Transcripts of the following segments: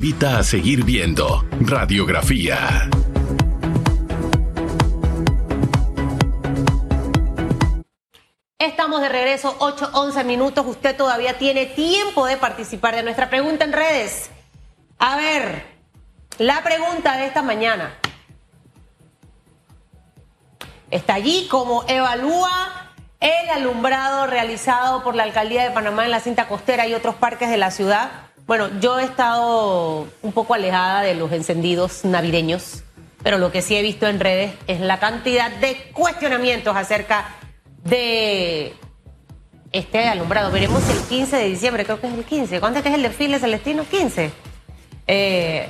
Invita a seguir viendo Radiografía. Estamos de regreso, 8, 11 minutos. Usted todavía tiene tiempo de participar de nuestra pregunta en redes. A ver, la pregunta de esta mañana. Está allí como evalúa el alumbrado realizado por la Alcaldía de Panamá en la cinta costera y otros parques de la ciudad. Bueno, yo he estado un poco alejada de los encendidos navideños, pero lo que sí he visto en redes es la cantidad de cuestionamientos acerca de este alumbrado. Veremos el 15 de diciembre, creo que es el 15. ¿Cuánto es que es el desfile celestino? 15. Eh,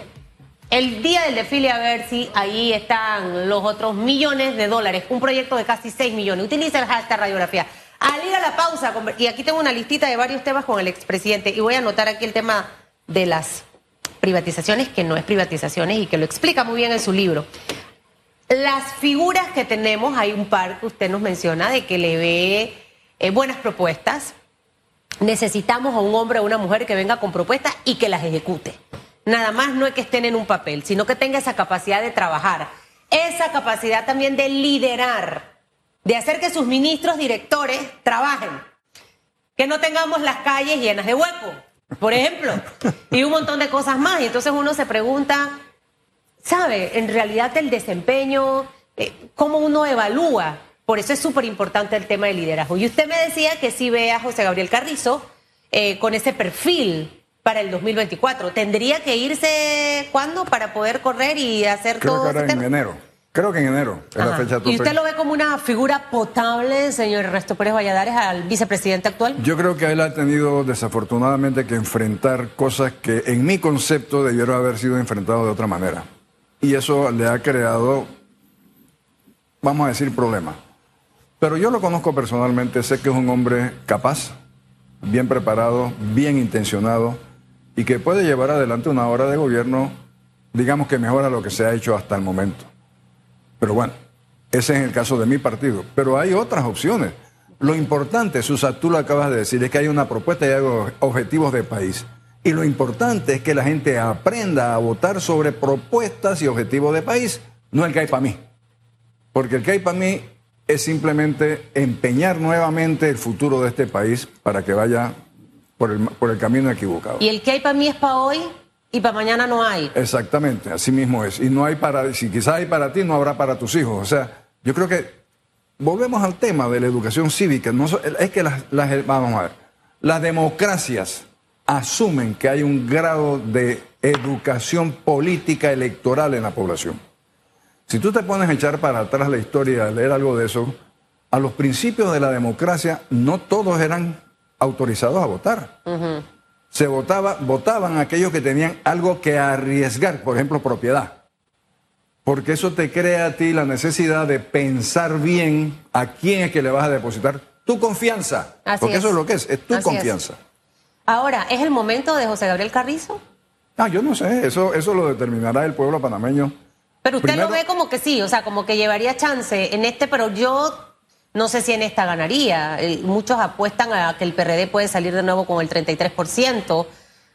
el día del desfile, a ver si ahí están los otros millones de dólares. Un proyecto de casi 6 millones. Utiliza el hashtag radiografía. Al ir a la pausa, y aquí tengo una listita de varios temas con el expresidente, y voy a anotar aquí el tema de las privatizaciones, que no es privatizaciones y que lo explica muy bien en su libro. Las figuras que tenemos, hay un par que usted nos menciona de que le ve eh, buenas propuestas. Necesitamos a un hombre o una mujer que venga con propuestas y que las ejecute. Nada más no es que estén en un papel, sino que tenga esa capacidad de trabajar, esa capacidad también de liderar, de hacer que sus ministros directores trabajen, que no tengamos las calles llenas de huecos, por ejemplo, y un montón de cosas más. Y entonces uno se pregunta, sabe, en realidad el desempeño, eh, cómo uno evalúa. Por eso es súper importante el tema del liderazgo. Y usted me decía que sí ve a José Gabriel Carrizo eh, con ese perfil para el 2024. ¿Tendría que irse cuándo para poder correr y hacer Creo todo que ahora en enero. Creo que en enero es la fecha tope. ¿Y usted lo ve como una figura potable, señor Ernesto Pérez Valladares, al vicepresidente actual? Yo creo que él ha tenido desafortunadamente que enfrentar cosas que en mi concepto debieron haber sido enfrentadas de otra manera. Y eso le ha creado, vamos a decir, problemas. Pero yo lo conozco personalmente, sé que es un hombre capaz, bien preparado, bien intencionado y que puede llevar adelante una hora de gobierno, digamos que mejora lo que se ha hecho hasta el momento. Pero bueno, ese es el caso de mi partido. Pero hay otras opciones. Lo importante, Susa, tú lo acabas de decir, es que hay una propuesta y hay objetivos de país. Y lo importante es que la gente aprenda a votar sobre propuestas y objetivos de país, no el que hay para mí. Porque el que hay para mí es simplemente empeñar nuevamente el futuro de este país para que vaya por el, por el camino equivocado. Y el que hay para mí es para hoy y para mañana no hay. Exactamente, así mismo es. Y no hay para, si quizás hay para ti, no habrá para tus hijos. O sea, yo creo que volvemos al tema de la educación cívica. No, es que las, las- vamos a ver, las democracias asumen que hay un grado de educación política electoral en la población. Si tú te pones a echar para atrás la historia, a leer algo de eso, a los principios de la democracia no todos eran autorizados a votar. Se votaba, votaban aquellos que tenían algo que arriesgar, por ejemplo, propiedad. Porque eso te crea a ti la necesidad de pensar bien a quién es que le vas a depositar tu confianza. Así Porque es. eso es lo que es, es tu Así es. confianza. Ahora, ¿es el momento de José Gabriel Carrizo? Ah, yo no sé, eso, eso lo determinará el pueblo panameño. Pero usted Primero- lo ve como que sí, o sea, como que llevaría chance en este, pero yo no sé si en esta ganaría. Eh, Muchos apuestan a que el PRD puede salir de nuevo con el 33%.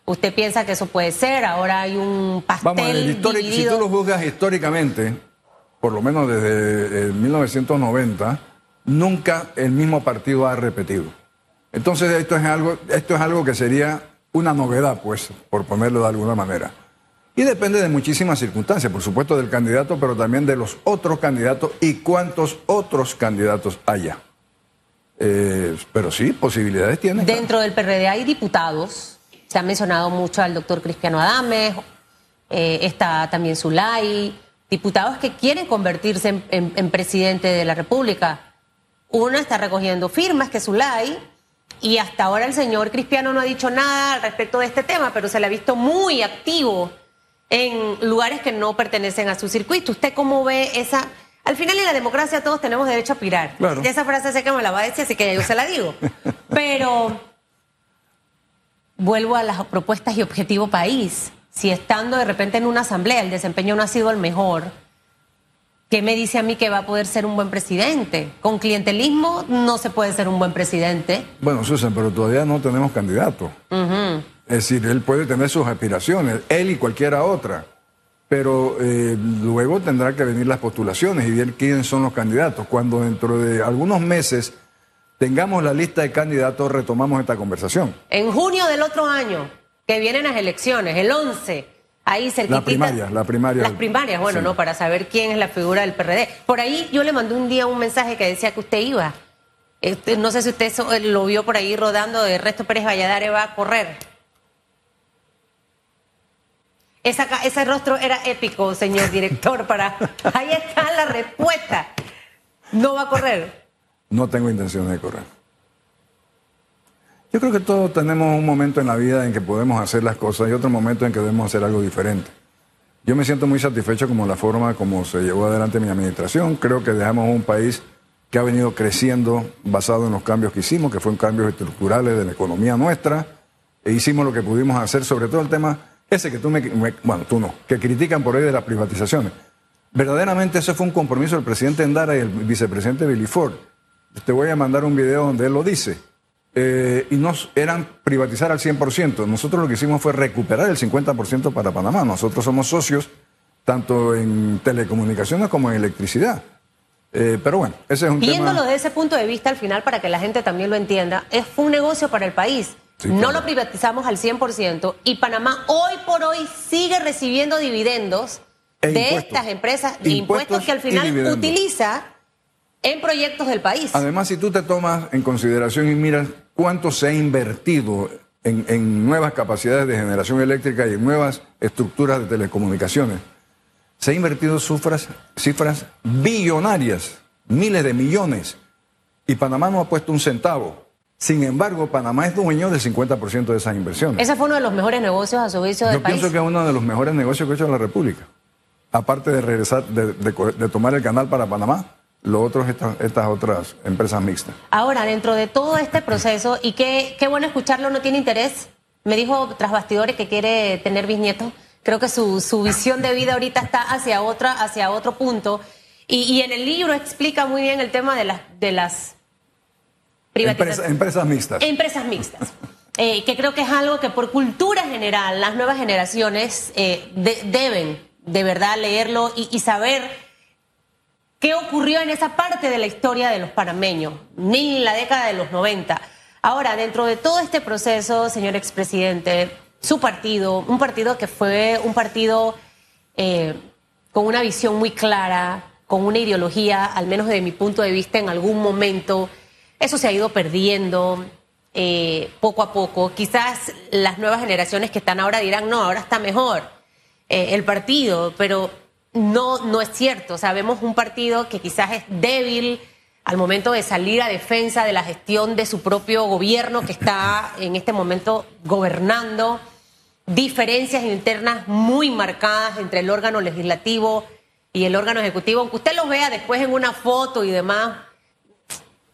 ¿Usted piensa que eso puede ser? Ahora hay un pastel Vamos a ver, el histórico- si tú lo juzgas históricamente, por lo menos desde eh, 1990, nunca el mismo partido ha repetido. Entonces esto es algo, esto es algo que sería una novedad, pues, por ponerlo de alguna manera. Y depende de muchísimas circunstancias, por supuesto del candidato, pero también de los otros candidatos y cuántos otros candidatos haya. Eh, pero sí, posibilidades tiene. Dentro del PRD hay diputados. Se ha mencionado mucho al doctor Cristiano Adames, eh, está también Zulay, diputados que quieren convertirse en presidente de la República. Uno está recogiendo firmas, que es Zulay, y hasta ahora el señor Cristiano no ha dicho nada al respecto de este tema, pero se le ha visto muy activo en lugares que no pertenecen a su circuito. ¿Usted cómo ve esa...? Al final en la democracia todos tenemos derecho a aspirar. Claro. Esa frase sé que me la va a decir, así que yo se la digo. Pero vuelvo a las propuestas y objetivo país. Si estando de repente en una asamblea el desempeño no ha sido el mejor, ¿qué me dice a mí que va a poder ser un buen presidente? Con clientelismo no se puede ser un buen presidente. Bueno, Susan, pero todavía no tenemos candidato. Es decir, él puede tener sus aspiraciones, él y cualquiera otra, pero eh, luego tendrá que venir las postulaciones y ver quiénes son los candidatos. Cuando dentro de algunos meses tengamos la lista de candidatos, retomamos esta conversación. En junio del otro año, que vienen las elecciones, el 11, ahí cerquita. La primaria, la primaria. Las primarias, bueno, Sí. no, para saber quién es la figura del PRD. Por ahí yo le mandé un día un mensaje que decía que usted iba. Este, no sé si usted lo vio por ahí rodando de Resto Pérez Valladares va a correr. Esa ese rostro era épico, señor director, para... Ahí está la respuesta. No va a correr. No tengo intención de correr. Yo creo que todos tenemos un momento en la vida en que podemos hacer las cosas y otro momento en que debemos hacer algo diferente. Yo me siento muy satisfecho como la forma como se llevó adelante mi administración. Creo que dejamos un país que ha venido creciendo basado en los cambios que hicimos, que fueron cambios estructurales de la economía nuestra. E hicimos lo que pudimos hacer, sobre todo el tema ese que tú me, me- bueno, tú no, que critican por ahí de las privatizaciones. Verdaderamente ese fue un compromiso del presidente Endara y el vicepresidente Billy Ford. Te voy a mandar un video donde él lo dice. Eh, y nos eran privatizar al 100%. Nosotros lo que hicimos fue recuperar el 50% para Panamá. Nosotros somos socios tanto en telecomunicaciones como en electricidad. Eh, pero bueno, ese es un Viéndolo tema... desde ese punto de vista, al final, para que la gente también lo entienda, es fue un negocio para el país. Sí, no lo privatizamos al 100% y Panamá hoy por hoy sigue recibiendo dividendos E de impuestos. estas empresas, Impuestos impuestos que al final utiliza en proyectos del país. Además, si tú te tomas en consideración y miras cuánto se ha invertido en, en nuevas capacidades de generación eléctrica y en nuevas estructuras de telecomunicaciones, se ha invertido cifras, cifras billonarias, miles de millones, y Panamá no ha puesto un centavo. Sin embargo, Panamá es dueño del 50% de esas inversiones. Ese fue uno de los mejores negocios a su juicio del Yo país. pienso que es uno de los mejores negocios que ha hecho la República. Aparte de regresar, de, de co- de tomar el canal para Panamá, lo otro es estas, estas otras empresas mixtas. Ahora, dentro de todo este proceso, y qué, qué bueno escucharlo, no tiene interés. Me dijo tras bastidores que quiere tener bisnietos. Creo que su, su visión de vida ahorita está hacia, otra, hacia otro punto. Y, y en el libro explica muy bien el tema de las, de las Empresa- empresas mixtas. Empresas mixtas. Eh, que creo que es algo que por cultura general las nuevas generaciones eh, de- deben de verdad leerlo y, y saber qué ocurrió en esa parte de la historia de los panameños, ni en la década de los 90. Ahora, dentro de todo este proceso, señor expresidente, su partido, un partido que fue un partido eh, con una visión muy clara, con una ideología, al menos desde mi punto de vista, en algún momento, eso se ha ido perdiendo eh, poco a poco. Quizás las nuevas generaciones que están ahora dirán, no, ahora está mejor eh, el partido, pero no, no es cierto. O sea, vemos un partido que quizás es débil al momento de salir a defensa de la gestión de su propio gobierno que está en este momento gobernando. Diferencias internas muy marcadas entre el órgano legislativo y el órgano ejecutivo. Aunque usted los vea después en una foto y demás,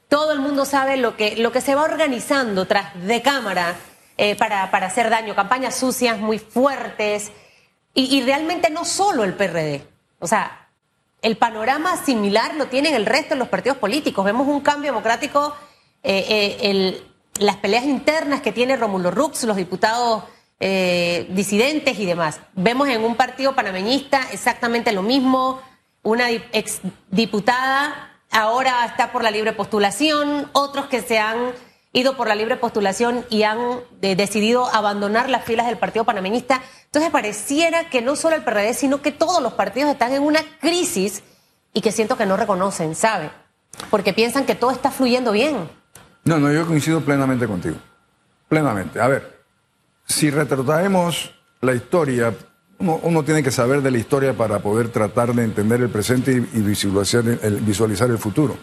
todo el mundo sabe lo que, lo que se va organizando tras de cámara eh, para, para hacer daño, campañas sucias muy fuertes y, realmente no solo el PRD. O sea, el panorama similar lo tienen el resto de los partidos políticos. Vemos un cambio democrático, eh, eh, las peleas internas que tiene Romulo Rux, los diputados disidentes y demás. Vemos en un partido panameñista exactamente lo mismo, una di- exdiputada ahora está por la libre postulación, otros que se han ido por la libre postulación y han eh, decidido abandonar las filas del partido panameñista. Entonces pareciera que no solo el PRD, sino que todos los partidos están en una crisis y que siento que no reconocen, ¿sabe? Porque piensan que todo está fluyendo bien. No, no, yo coincido plenamente contigo. Plenamente. A ver, si retrotraemos la historia, uno, tiene que saber de la historia para poder tratar de entender el presente y, visualizar, el, futuro.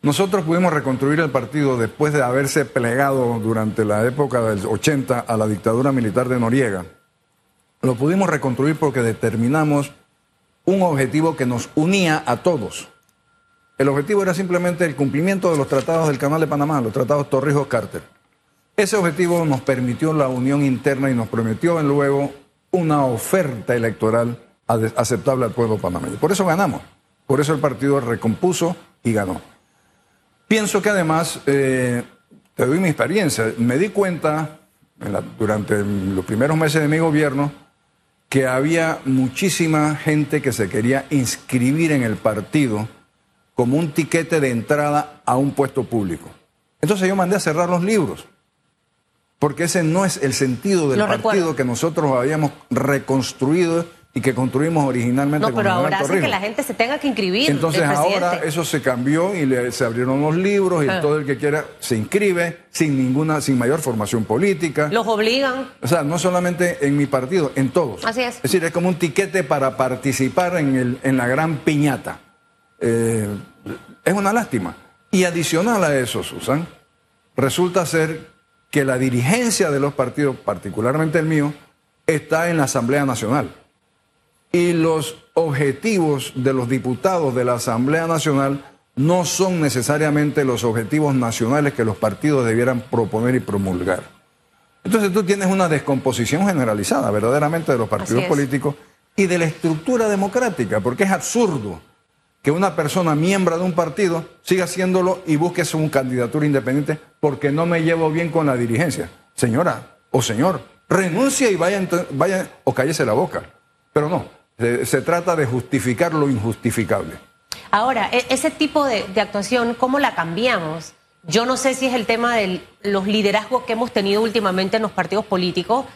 Nosotros pudimos reconstruir el partido después de haberse plegado durante la época del 80 a la dictadura militar de Noriega. Lo pudimos reconstruir porque determinamos un objetivo que nos unía a todos. El objetivo era simplemente el cumplimiento de los tratados del Canal de Panamá, los tratados Torrijos-Carter. Ese objetivo nos permitió la unión interna y nos prometió luego una oferta electoral aceptable al pueblo panameño. Por eso ganamos. Por eso el partido recompuso y ganó. Pienso que además, eh, te doy mi experiencia, me di cuenta durante los primeros meses de mi gobierno que había muchísima gente que se quería inscribir en el partido como un tiquete de entrada a un puesto público. Entonces yo mandé a cerrar los libros, porque ese no es el sentido del Lo partido recuerdo. que nosotros habíamos reconstruido y que construimos originalmente No, pero ahora Torrijos. que la gente se tenga que inscribir. Entonces ahora eso se cambió y le- se abrieron los libros y Ah. todo el que quiera se inscribe sin ninguna, sin mayor formación política. Los obligan. O sea, no solamente en mi partido, en todos. Así es. Es decir, es como un tiquete para participar en, el, en la gran piñata. Eh, es una lástima. Y adicional a eso, Susan, resulta ser que la dirigencia de los partidos, particularmente el mío, está en la Asamblea Nacional. Y los objetivos de los diputados de la Asamblea Nacional no son necesariamente los objetivos nacionales que los partidos debieran proponer y promulgar. Entonces tú tienes una descomposición generalizada verdaderamente de los partidos políticos y de la estructura democrática, porque es absurdo que una persona miembro de un partido siga haciéndolo y busque su candidatura independiente porque no me llevo bien con la dirigencia. Señora o señor, renuncia y vaya, o cállese la boca. Pero no, se, trata de justificar lo injustificable. Ahora, e- ese tipo de, de actuación, ¿cómo la cambiamos? Yo no sé si es el tema de los liderazgos que hemos tenido últimamente en los partidos políticos,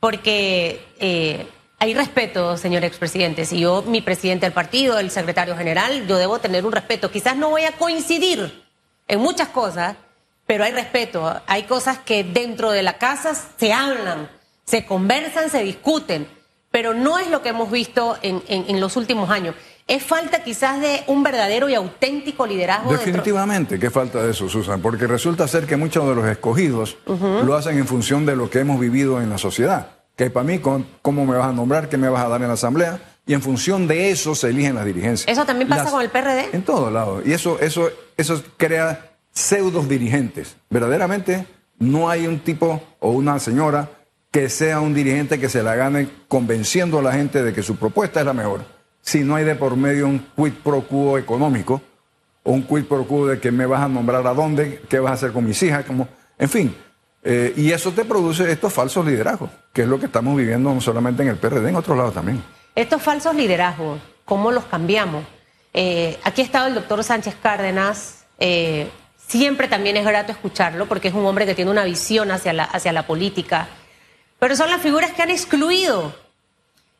porque eh, hay respeto, señor expresidente. Si yo, mi presidente del partido, el secretario general, yo debo tener un respeto. Quizás no voy a coincidir en muchas cosas, pero hay respeto. Hay cosas que dentro de la casa se hablan, se conversan, se discuten, pero no es lo que hemos visto en, en- en los últimos años. Es falta quizás de un verdadero y auténtico liderazgo. Definitivamente, qué falta de eso, Susan, porque resulta ser que muchos de los escogidos lo hacen en función de lo que hemos vivido en la sociedad. Que para mí, ¿cómo me vas a nombrar? ¿Qué me vas a dar en la asamblea? Y en función de eso se eligen las dirigencias. Eso también pasa Las- con el PRD. En todos lados. Y eso, eso, eso crea pseudos dirigentes. Verdaderamente no hay un tipo o una señora que sea un dirigente que se la gane convenciendo a la gente de que su propuesta es la mejor. Si no hay de por medio un quid pro quo económico o un quid pro quo de que me vas a nombrar a dónde, qué vas a hacer con mis hijas, como, en fin. Eh, y eso te produce estos falsos liderazgos, que es lo que estamos viviendo no solamente en el PRD, en otros lados también. Estos falsos liderazgos, ¿cómo los cambiamos? Eh, aquí ha estado el doctor Sánchez Cárdenas. eh, siempre también es grato escucharlo porque es un hombre que tiene una visión hacia la, hacia la política. Pero son las figuras que han excluido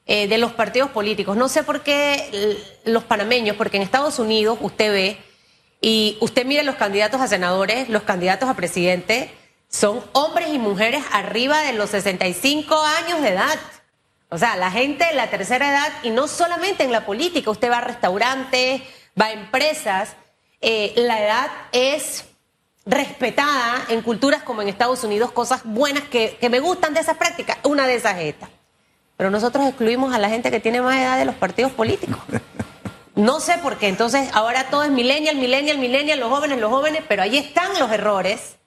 de los partidos políticos. No sé por qué los panameños, porque en Estados Unidos usted ve y usted mire los candidatos a senadores, los candidatos a presidente, son hombres y mujeres arriba de los 65 años de edad. O sea, la gente de la tercera edad, y no solamente en la política, usted va a restaurantes, va a empresas, eh, la edad es respetada en culturas como en Estados Unidos, cosas buenas que, me gustan de esas prácticas, una de esas es. Pero nosotros excluimos a la gente que tiene más edad de los partidos políticos. No sé por qué, entonces ahora todo es millennial, millennial, millennial, los jóvenes, los jóvenes, pero ahí están los errores,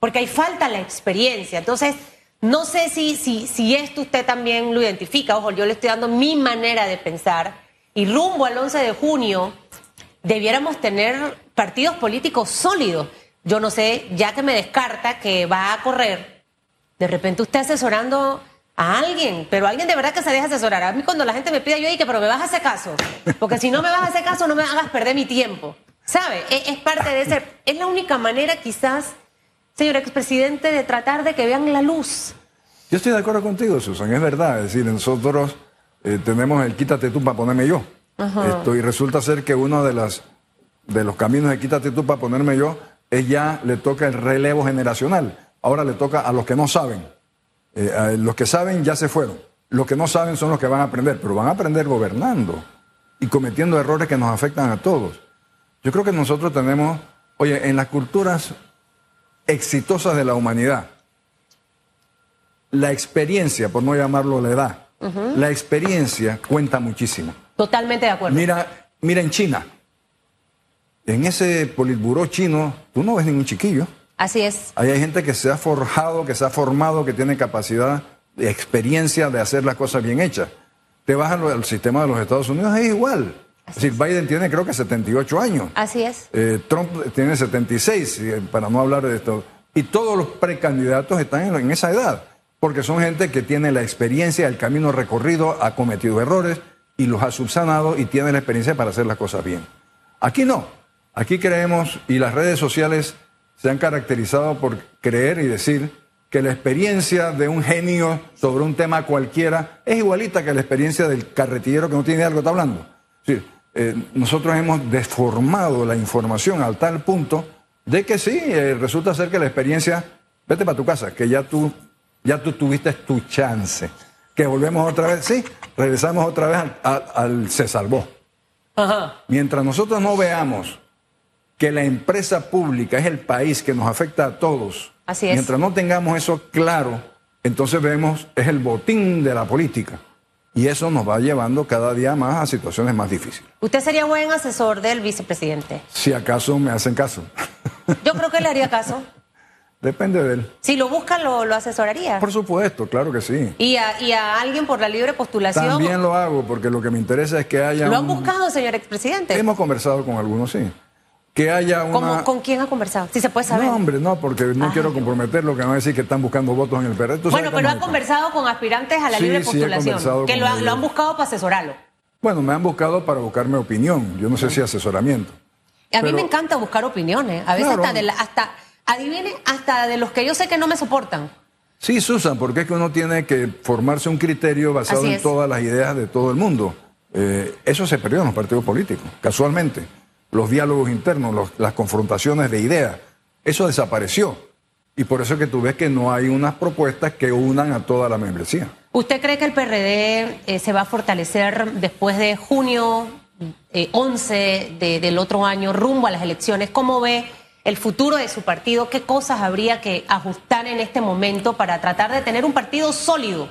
porque ahí falta la experiencia. Entonces, no sé si, si, si esto usted también lo identifica, ojo, yo le estoy dando mi manera de pensar, y rumbo al 11 de junio debiéramos tener partidos políticos sólidos. Yo no sé, ya que me descarta que va a correr, de repente usted asesorando a alguien, pero alguien de verdad que se deja asesorar. A mí cuando la gente me pide, yo digo, pero me vas a hacer caso, porque si no me vas a hacer caso, no me hagas perder mi tiempo. ¿Sabe? Es, es parte de ese, es la única manera quizás, señor expresidente, de tratar de que vean la luz. Yo estoy de acuerdo contigo, Susan, es verdad. Es decir, nosotros eh, tenemos el quítate tú para ponerme yo. Esto, y resulta ser que uno de, las, de los caminos de quítate tú para ponerme yo es ya le toca el relevo generacional. Ahora le toca a los que no saben. Eh, a los que saben ya se fueron. Los que no saben son los que van a aprender, pero van a aprender gobernando y cometiendo errores que nos afectan a todos. Yo creo que nosotros tenemos, oye, en las culturas exitosas de la humanidad, la experiencia, por no llamarlo la edad, la experiencia cuenta muchísimo. Totalmente de acuerdo. Mira, mira en China. En ese politburó chino, tú no ves ningún chiquillo. Así es. Ahí hay gente que se ha forjado, que se ha formado, que tiene capacidad, de experiencia de hacer las cosas bien hechas. Te vas al, al sistema de los Estados Unidos, es igual. Es decir, Biden tiene creo que 78 años. Así es. Eh, Trump tiene 76, eh, para no hablar de esto. Y todos los precandidatos están en, esa edad, porque son gente que tiene la experiencia, el camino recorrido, ha cometido errores y los ha subsanado y tiene la experiencia para hacer las cosas bien. Aquí no. Aquí creemos, y las redes sociales se han caracterizado por creer y decir que la experiencia de un genio sobre un tema cualquiera es igualita que la experiencia del carretillero que no tiene algo que está hablando. Sí, eh, nosotros hemos deformado la información al tal punto de que sí, eh, resulta ser que la experiencia, vete para tu casa, que ya tú, ya tú tuviste tu chance, que volvemos otra vez, sí, regresamos otra vez al, al- al se salvó. Mientras nosotros no veamos que la empresa pública es el país que nos afecta a todos, Así es. mientras no tengamos eso claro, entonces vemos es el botín de la política. Y eso nos va llevando cada día más a situaciones más difíciles. Usted sería buen asesor del vicepresidente. Si acaso me hacen caso. Yo creo que le haría caso. Depende de él. Si lo busca, lo, lo asesoraría. Por supuesto, claro que sí. Y a, y a alguien por la libre postulación. También lo hago porque lo que me interesa es que haya ¿Lo han un- buscado, señor expresidente? Hemos conversado con algunos, sí. Que haya una... ¿Cómo- ¿Con quién ha conversado? Si se puede saber. No, hombre, no, porque no Ah. quiero comprometerlo, que van a decir que están buscando votos en el PRD. Bueno, pero ha conversado con aspirantes a la Sí, libre sí, postulación. conversado que lo, ha- ellos. lo han buscado para asesorarlo. Bueno, me han buscado para buscarme opinión. Yo no sé si asesoramiento. A mí Pero- me encanta buscar opiniones. A veces Claro. hasta, de la- hasta, adivine, hasta de los que yo sé que no me soportan. Sí, Susan, porque es que uno tiene que formarse un criterio basado en todas las ideas de todo el mundo. Eh, eso se perdió en los partidos políticos, casualmente. Los diálogos internos, los- las confrontaciones de ideas, eso desapareció. Y por eso es que tú ves que no hay unas propuestas que unan a toda la membresía. ¿Usted cree que el PRD eh, se va a fortalecer después de junio eh, 11 de- del otro año, rumbo a las elecciones? ¿Cómo ve el futuro de su partido? ¿Qué cosas habría que ajustar en este momento para tratar de tener un partido sólido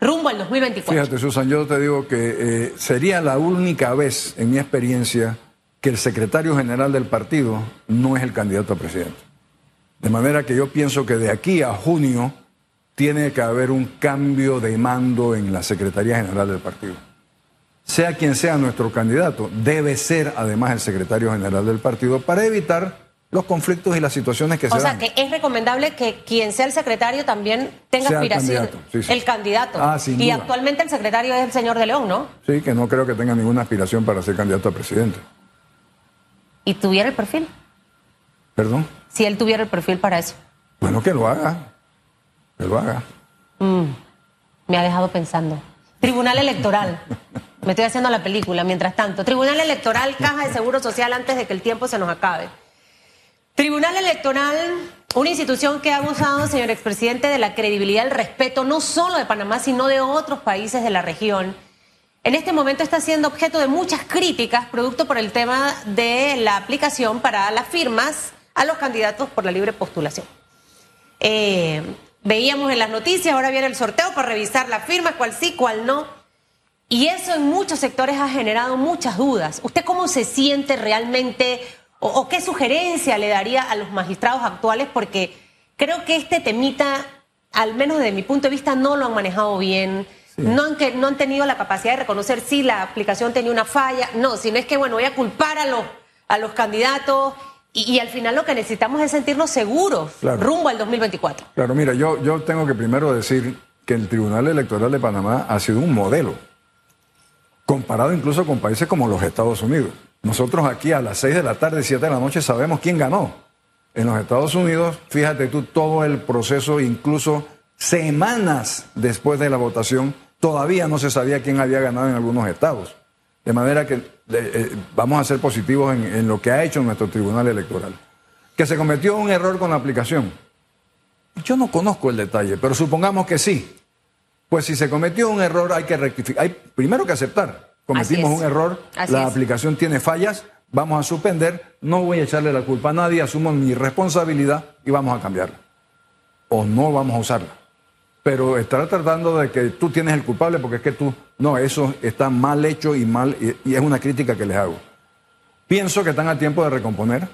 rumbo al 2024? Fíjate, Susan, yo te digo que eh, sería la única vez en mi experiencia que el secretario general del partido no es el candidato a presidente. De manera que yo pienso que de aquí a junio tiene que haber un cambio de mando en la Secretaría General del partido. Sea quien sea nuestro candidato, debe ser además el secretario general del partido para evitar los conflictos y las situaciones que O se sea, dan. que es recomendable que quien sea el secretario también tenga Sea el aspiración. candidato, sí, sí. El candidato. Ah, sin y duda. actualmente el secretario es el señor de León, ¿no? Sí, que no creo que tenga ninguna aspiración para ser candidato a presidente. Y tuviera el perfil. Perdón. Si él tuviera el perfil para eso. Bueno, que lo haga. Que lo haga. Me ha dejado pensando. Tribunal Electoral. Me estoy haciendo la película mientras tanto. Tribunal Electoral, Caja de Seguro Social antes de que el tiempo se nos acabe. Tribunal Electoral, una institución que ha abusado, señor expresidente, de la credibilidad y el respeto no solo de Panamá, sino de otros países de la región. En este momento está siendo objeto de muchas críticas, producto por el tema de la aplicación para las firmas a los candidatos por la libre postulación. Eh, veíamos en las noticias, ahora viene el sorteo para revisar las firmas, cuál sí, cuál no. Y eso en muchos sectores ha generado muchas dudas. ¿Usted cómo se siente realmente o, o qué sugerencia le daría a los magistrados actuales? Porque creo que este temita, al menos desde mi punto de vista, no lo han manejado bien. No, han, que, no han tenido la capacidad de reconocer si la aplicación tenía una falla. No, sino es que, bueno, voy a culpar a los, a los candidatos y, y al final lo que necesitamos es sentirnos seguros Claro. rumbo al 2024. Claro, mira, yo, yo tengo que primero decir que el Tribunal Electoral de Panamá ha sido un modelo, comparado incluso con países como los Estados Unidos. Nosotros aquí a las 6 de la tarde, 7 de la noche sabemos quién ganó. En los Estados Unidos, fíjate tú, todo el proceso, incluso semanas después de la votación, todavía no se sabía quién había ganado en algunos estados. De manera que eh, vamos a ser positivos en, en lo que ha hecho nuestro Tribunal Electoral. Que se cometió un error con la aplicación. Yo no conozco el detalle, pero supongamos que sí. Pues si se cometió un error hay que rectificar. Hay primero que aceptar. Cometimos un error, Así la es. aplicación tiene fallas, vamos a suspender, no voy a echarle la culpa a nadie, asumo mi responsabilidad y vamos a cambiarla. O no vamos a usarla. Pero estar tratando de que tú tienes el culpable porque es que tú, no, eso está mal hecho y mal, y, y es una crítica que les hago. Pienso que están a tiempo de recomponer.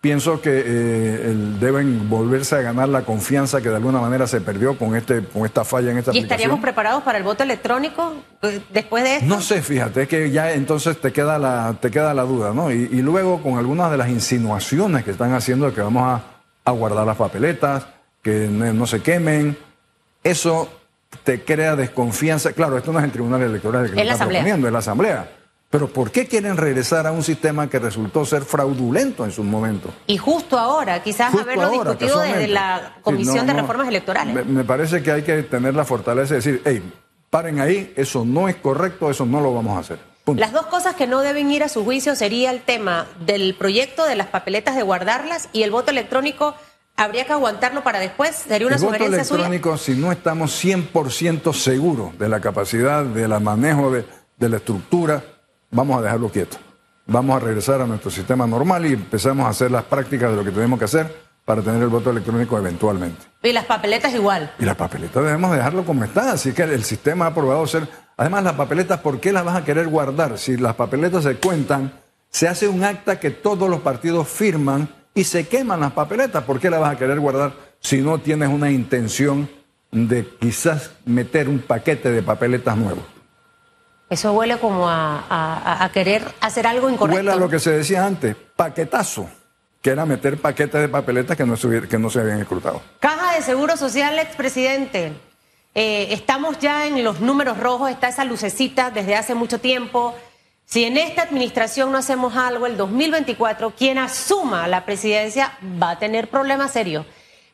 Pienso que eh, deben volverse a ganar la confianza que de alguna manera se perdió con, este, con esta falla en esta ¿Y aplicación. estaríamos preparados para el voto electrónico eh, después de esto? No sé, fíjate, es que ya entonces te queda la, te queda la duda, ¿no? Y, y luego con algunas de las insinuaciones que están haciendo de que vamos a a guardar las papeletas, que no se quemen. Eso te crea desconfianza. Claro, esto no es el Tribunal Electoral el que lo está proponiendo, es la Asamblea. Pero ¿por qué quieren regresar a un sistema que resultó ser fraudulento en su momento? Y justo ahora, quizás Justo haberlo ahora, discutido desde la Sí, Comisión no, de no. Reformas Electorales. Me, me parece que hay que tener la fortaleza de decir, hey, paren ahí, eso no es correcto, eso no lo vamos a hacer. Punto. Las dos cosas que no deben ir a su juicio sería el tema del proyecto de las papeletas de guardarlas y el voto electrónico. Habría que aguantarlo para después. Sería una el voto sugerencia suya. electrónico, si no estamos 100% seguros de la capacidad, del manejo de, de la estructura, vamos a dejarlo quieto. Vamos a regresar a nuestro sistema normal y empezamos a hacer las prácticas de lo que tenemos que hacer para tener el voto electrónico eventualmente. Y las papeletas igual. Y las papeletas debemos dejarlo como está, así que el sistema ha probado ser... Además, las papeletas, ¿por qué las vas a querer guardar? Si las papeletas se cuentan, se hace un acta que todos los partidos firman y se queman las papeletas. ¿Por qué las vas a querer guardar si no tienes una intención de quizás meter un paquete de papeletas nuevos? Eso huele como a, a- a querer hacer algo incorrecto. Huele a lo que se decía antes, paquetazo, que era meter paquetes de papeletas que no, que no se habían escrutado. Caja de Seguro Social, expresidente. Eh, estamos ya en los números rojos, está esa lucecita desde hace mucho tiempo. Si en esta administración no hacemos algo, el 2024, quien asuma la presidencia va a tener problemas serios.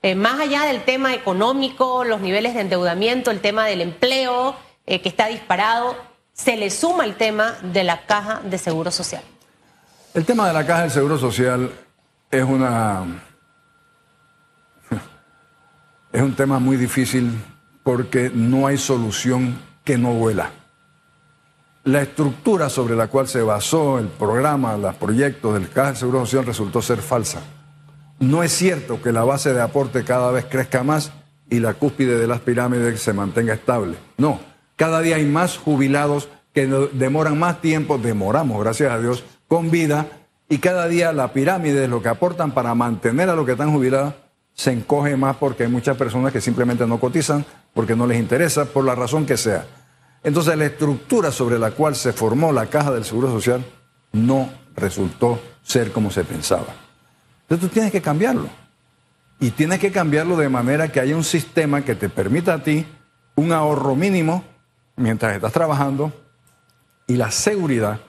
Eh, más allá del tema económico, los niveles de endeudamiento, el tema del empleo eh, que está disparado, se le suma el tema de la Caja de Seguro Social. El tema de la caja del Seguro Social es una es un tema muy difícil porque no hay solución que no vuela. La estructura sobre la cual se basó el programa, los proyectos del Caja del Seguro Social resultó ser falsa. No es cierto que la base de aporte cada vez crezca más y la cúspide de las pirámides se mantenga estable. No, cada día hay más jubilados que demoran más tiempo, demoramos, gracias a Dios, con vida y cada día la pirámide, lo que aportan para mantener a los que están jubilados, se encoge más porque hay muchas personas que simplemente no cotizan porque no les interesa, por la razón que sea. Entonces la estructura sobre la cual se formó la caja del Seguro Social no resultó ser como se pensaba. Entonces tú tienes que cambiarlo. Y tienes que cambiarlo de manera que haya un sistema que te permita a ti un ahorro mínimo mientras estás trabajando y la seguridad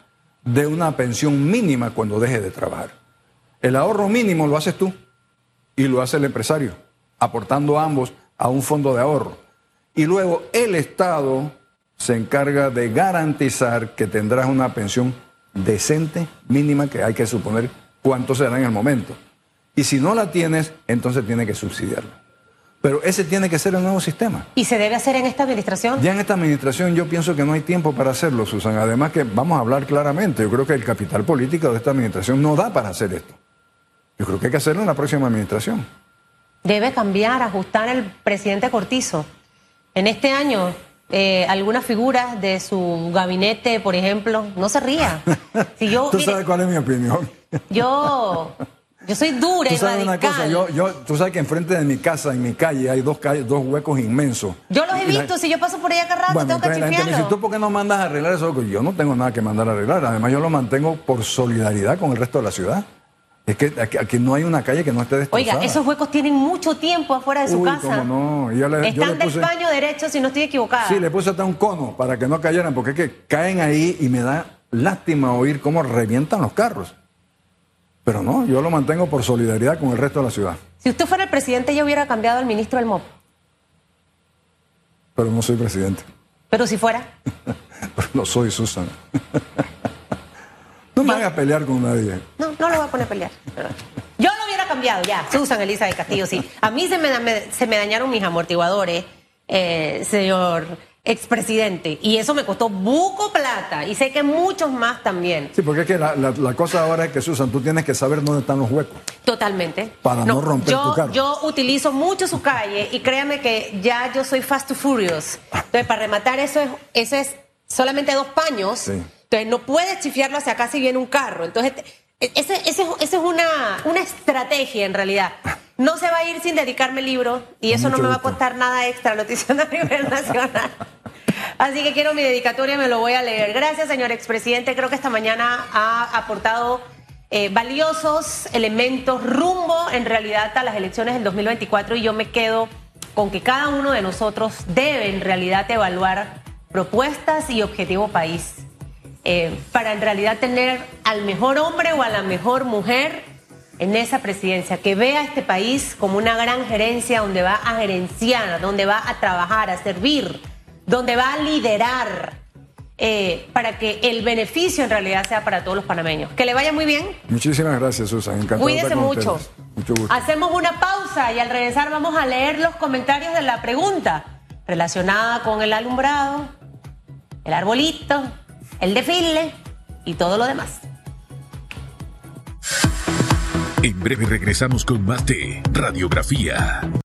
de una pensión mínima cuando dejes de trabajar. El ahorro mínimo lo haces tú y lo hace el empresario, aportando ambos a un fondo de ahorro. Y luego el Estado se encarga de garantizar que tendrás una pensión decente, mínima, que hay que suponer cuánto será en el momento. Y si no la tienes, entonces tiene que subsidiarlo. Pero ese tiene que ser el nuevo sistema. ¿Y se debe hacer en esta administración? Ya en esta administración yo pienso que no hay tiempo para hacerlo, Susan. Además que vamos a hablar claramente, yo creo que el capital político de esta administración no da para hacer esto. Yo creo que hay que hacerlo en la próxima administración. Debe cambiar, ajustar el presidente Cortizo. En este año, eh, algunas figuras de su gabinete, por ejemplo, no se ría. Si yo, ¿Tú mire, sabes cuál es mi opinión? yo, yo soy dura Tú y sabes una cosa, yo, yo, tú sabes que enfrente de mi casa, en mi calle, hay dos, calles, dos huecos inmensos. Yo los he la- visto, si yo paso por ahí rato, Bueno, tengo que me dice, chifiarlo. ¿tú por qué no mandas a arreglar eso? Yo no tengo nada que mandar a arreglar. Además, yo lo mantengo por solidaridad con el resto de la ciudad. Es que aquí, aquí no hay una calle que no esté destrozada. Oiga, esos huecos tienen mucho tiempo afuera de su Uy, casa. cómo no. Yo le- yo Están le puse- del derecho, si no estoy equivocada. Sí, le puse hasta un cono para que no cayeran, porque es que caen ahí y me da lástima oír cómo revientan los carros. Pero no, yo lo mantengo por solidaridad con el resto de la ciudad. Si usted fuera el presidente, yo hubiera cambiado al ministro del MOP. Pero no soy presidente. Pero si fuera, Pero no soy Susan. No me hagas pelear con nadie. no, no lo voy a poner a pelear. Yo lo hubiera cambiado ya, Susan Elisa de Castillo, sí. A mí se me, da- me- se me dañaron mis amortiguadores, eh, señor expresidente, y eso me costó buco plata, y sé que muchos más también. Sí, porque es que la, la- la cosa ahora es que, Susan, tú tienes que saber dónde están los huecos. Totalmente. Para no romper yo, tu carro. Yo utilizo mucho su calle y créame que ya yo soy fast to furious. Entonces, para rematar eso es, eso es solamente dos paños. Sí. Entonces, no puedes chifiarlo hacia acá si viene un carro. Entonces, ese, ese, ese es una, una estrategia en realidad. No se va a ir sin dedicarme el libro y eso no me va a costar nada extra al nivel nacional. Así que quiero mi dedicatoria, me lo voy a leer. Gracias, señor expresidente. Creo que esta mañana ha aportado eh, valiosos elementos rumbo en realidad a las elecciones del 2024 y yo me quedo con que cada uno de nosotros debe en realidad evaluar propuestas y objetivo país eh, para en realidad tener al mejor hombre o a la mejor mujer en esa presidencia, que vea este país como una gran gerencia donde va a gerenciar, donde va a trabajar, a servir, donde va a liderar eh, para que el beneficio en realidad sea para todos los panameños. Que le vaya muy bien. Muchísimas gracias, Susan. Encantado Cuídese de estar con mucho. ustedes. Mucho gusto. Hacemos una pausa y al regresar vamos a leer los comentarios de la pregunta relacionada con el alumbrado, el arbolito, el desfile y todo lo demás. En breve regresamos con más de Radiografía.